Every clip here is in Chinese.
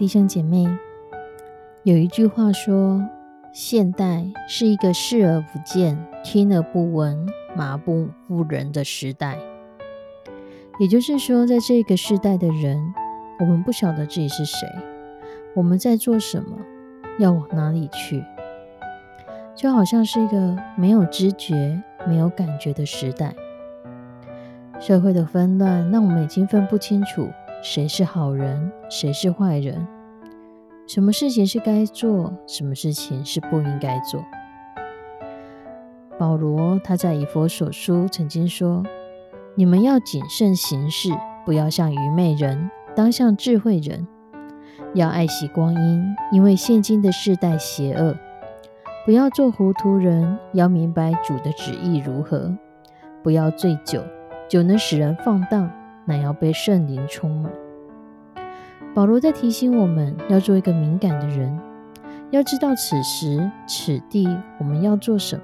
弟兄姐妹，有一句话说：“现代是一个视而不见、听而不闻、麻木不仁的时代。”也就是说，在这个时代的人，我们不晓得自己是谁，我们在做什么，要往哪里去，就好像是一个没有知觉、没有感觉的时代。社会的纷乱，让我们已经分不清楚。谁是好人，谁是坏人？什么事情是该做，什么事情是不应该做？保罗他在以佛所书曾经说：“你们要谨慎行事，不要像愚昧人，当像智慧人。要爱惜光阴，因为现今的世代邪恶。不要做糊涂人，要明白主的旨意如何。不要醉酒，酒能使人放荡。”乃要被圣灵充满。保罗在提醒我们要做一个敏感的人，要知道此时此地我们要做什么，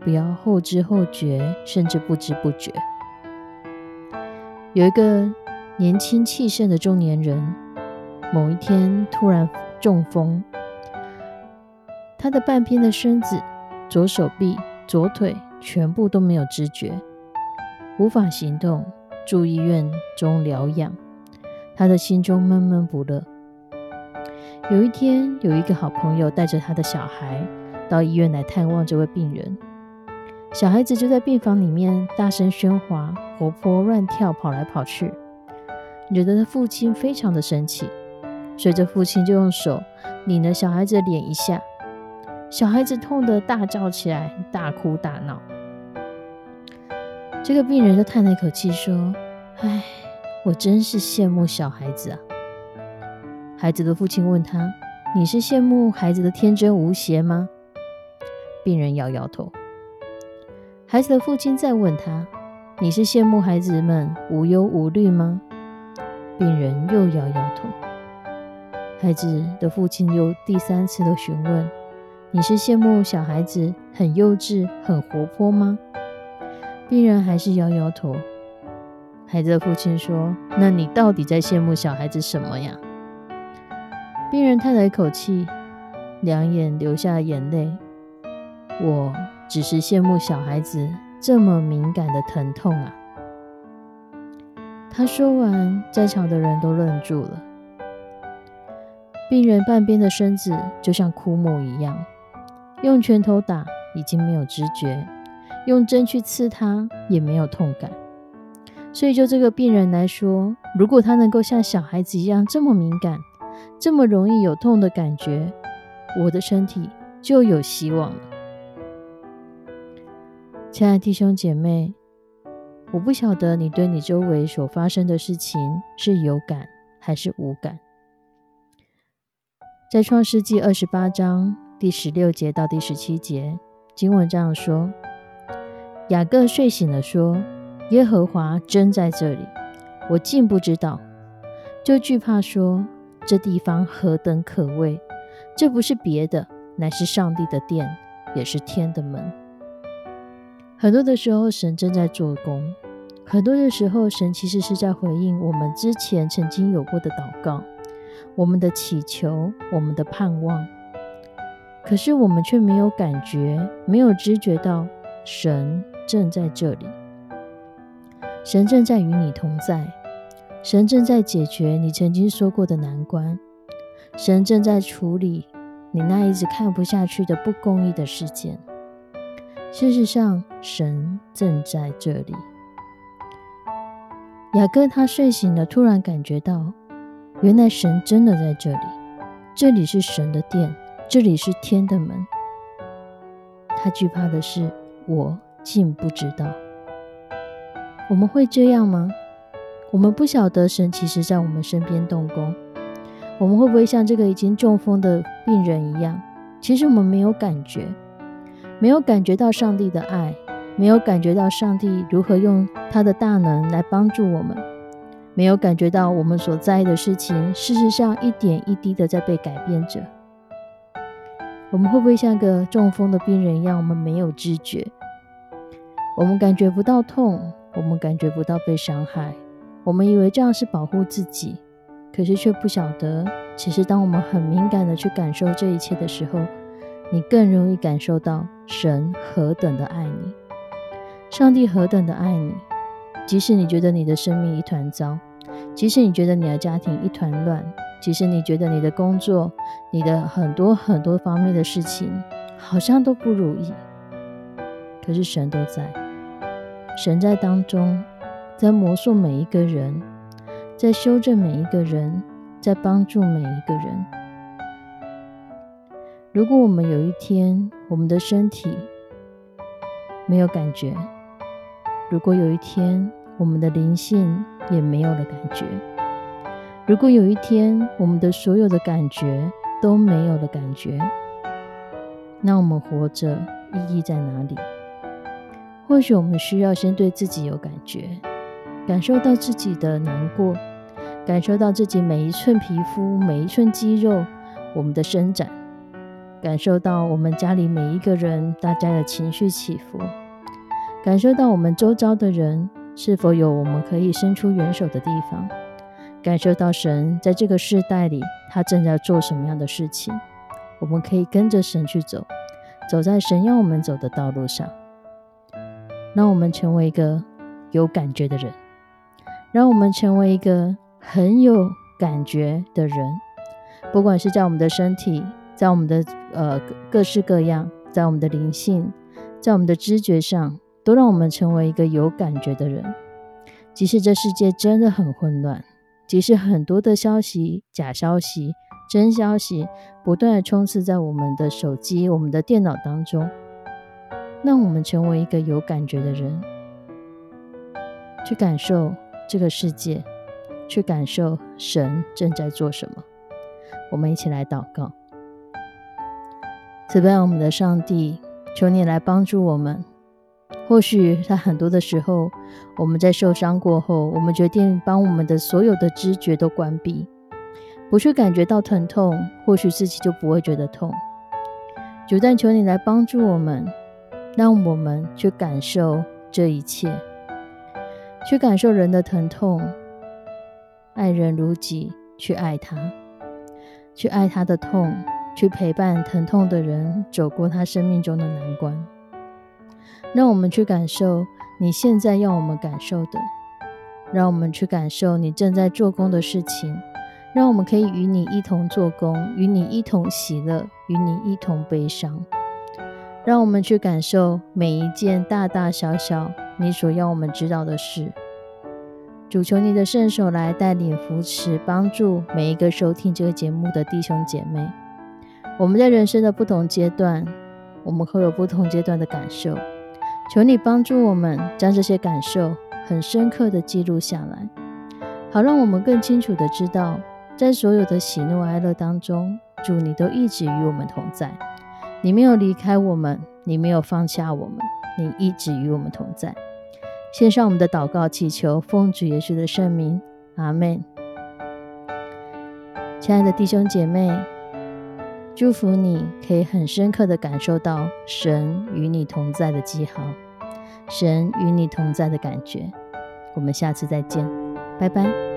不要后知后觉，甚至不知不觉。有一个年轻气盛的中年人，某一天突然中风，他的半边的身子、左手臂、左腿全部都没有知觉，无法行动。住医院中疗养，他的心中闷闷不乐。有一天，有一个好朋友带着他的小孩到医院来探望这位病人。小孩子就在病房里面大声喧哗，活泼乱跳，跑来跑去，惹得他父亲非常的生气。随着父亲就用手拧了小孩子的脸一下，小孩子痛得大叫起来，大哭大闹。这个病人就叹了一口气说：“唉，我真是羡慕小孩子啊。”孩子的父亲问他：“你是羡慕孩子的天真无邪吗？”病人摇摇头。孩子的父亲再问他：“你是羡慕孩子们无忧无虑吗？”病人又摇摇头。孩子的父亲又第三次的询问：“你是羡慕小孩子很幼稚、很活泼吗？”病人还是摇摇头。孩子的父亲说：“那你到底在羡慕小孩子什么呀？”病人叹了一口气，两眼流下眼泪。我只是羡慕小孩子这么敏感的疼痛啊！他说完，在场的人都愣住了。病人半边的身子就像枯木一样，用拳头打已经没有知觉。用针去刺他也没有痛感，所以就这个病人来说，如果他能够像小孩子一样这么敏感，这么容易有痛的感觉，我的身体就有希望了。亲爱的弟兄姐妹，我不晓得你对你周围所发生的事情是有感还是无感。在创世纪二十八章第十六节到第十七节，经文这样说。雅各睡醒了，说：“耶和华真在这里，我竟不知道，就惧怕说：这地方何等可畏！这不是别的，乃是上帝的殿，也是天的门。很多的时候，神正在做工；很多的时候，神其实是在回应我们之前曾经有过的祷告，我们的祈求，我们的盼望。可是我们却没有感觉，没有知觉到神。正在这里，神正在与你同在，神正在解决你曾经说过的难关，神正在处理你那一直看不下去的不公义的事件。事实上，神正在这里。雅各他睡醒了，突然感觉到，原来神真的在这里。这里是神的殿，这里是天的门。他惧怕的是，我竟不知道。我们会这样吗？我们不晓得神其实在我们身边动工。我们会不会像这个已经中风的病人一样？其实我们没有感觉，没有感觉到上帝的爱，没有感觉到上帝如何用他的大能来帮助我们，没有感觉到我们所在意的事情，事实上一点一滴的在被改变着。我们会不会像个中风的病人一样？我们没有知觉，我们感觉不到痛，我们感觉不到被伤害，我们以为这样是保护自己，可是却不晓得，其实当我们很敏感的去感受这一切的时候，你更容易感受到神何等的爱你，上帝何等的爱你。即使你觉得你的生命一团糟，即使你觉得你的家庭一团乱。即使你觉得你的工作、你的很多很多方面的事情好像都不如意，可是神都在，神在当中，在魔术每一个人，在修正每一个人，在帮助每一个人。如果我们有一天我们的身体没有感觉，如果有一天我们的灵性也没有了感觉。如果有一天我们的所有的感觉都没有了感觉，那我们活着意义在哪里？或许我们需要先对自己有感觉，感受到自己的难过，感受到自己每一寸皮肤、每一寸肌肉我们的伸展，感受到我们家里每一个人大家的情绪起伏，感受到我们周遭的人是否有我们可以伸出援手的地方。感受到神在这个世代里，他正在做什么样的事情，我们可以跟着神去走，走在神要我们走的道路上。让我们成为一个有感觉的人，让我们成为一个很有感觉的人。不管是在我们的身体，在我们的呃各式各样，在我们的灵性，在我们的知觉上，都让我们成为一个有感觉的人。即使这世界真的很混乱。即使很多的消息、假消息、真消息不断的充斥在我们的手机、我们的电脑当中，让我们成为一个有感觉的人，去感受这个世界，去感受神正在做什么。我们一起来祷告：慈悲我们的上帝，求你来帮助我们。或许在很多的时候，我们在受伤过后，我们决定把我们的所有的知觉都关闭，不去感觉到疼痛，或许自己就不会觉得痛。主，但求你来帮助我们，让我们去感受这一切，去感受人的疼痛，爱人如己，去爱他，去爱他的痛，去陪伴疼痛的人走过他生命中的难关。让我们去感受你现在要我们感受的，让我们去感受你正在做工的事情，让我们可以与你一同做工，与你一同喜乐，与你一同悲伤。让我们去感受每一件大大小小你所要我们知道的事。主求你的圣手来带领、扶持、帮助每一个收听这个节目的弟兄姐妹。我们在人生的不同阶段，我们会有不同阶段的感受。求你帮助我们，将这些感受很深刻的记录下来，好让我们更清楚的知道，在所有的喜怒哀乐当中，主你都一直与我们同在，你没有离开我们，你没有放下我们，你一直与我们同在。献上我们的祷告，祈求奉主耶稣的圣名，阿门。亲爱的弟兄姐妹，祝福你可以很深刻的感受到神与你同在的记号。神与你同在的感觉，我们下次再见，拜拜。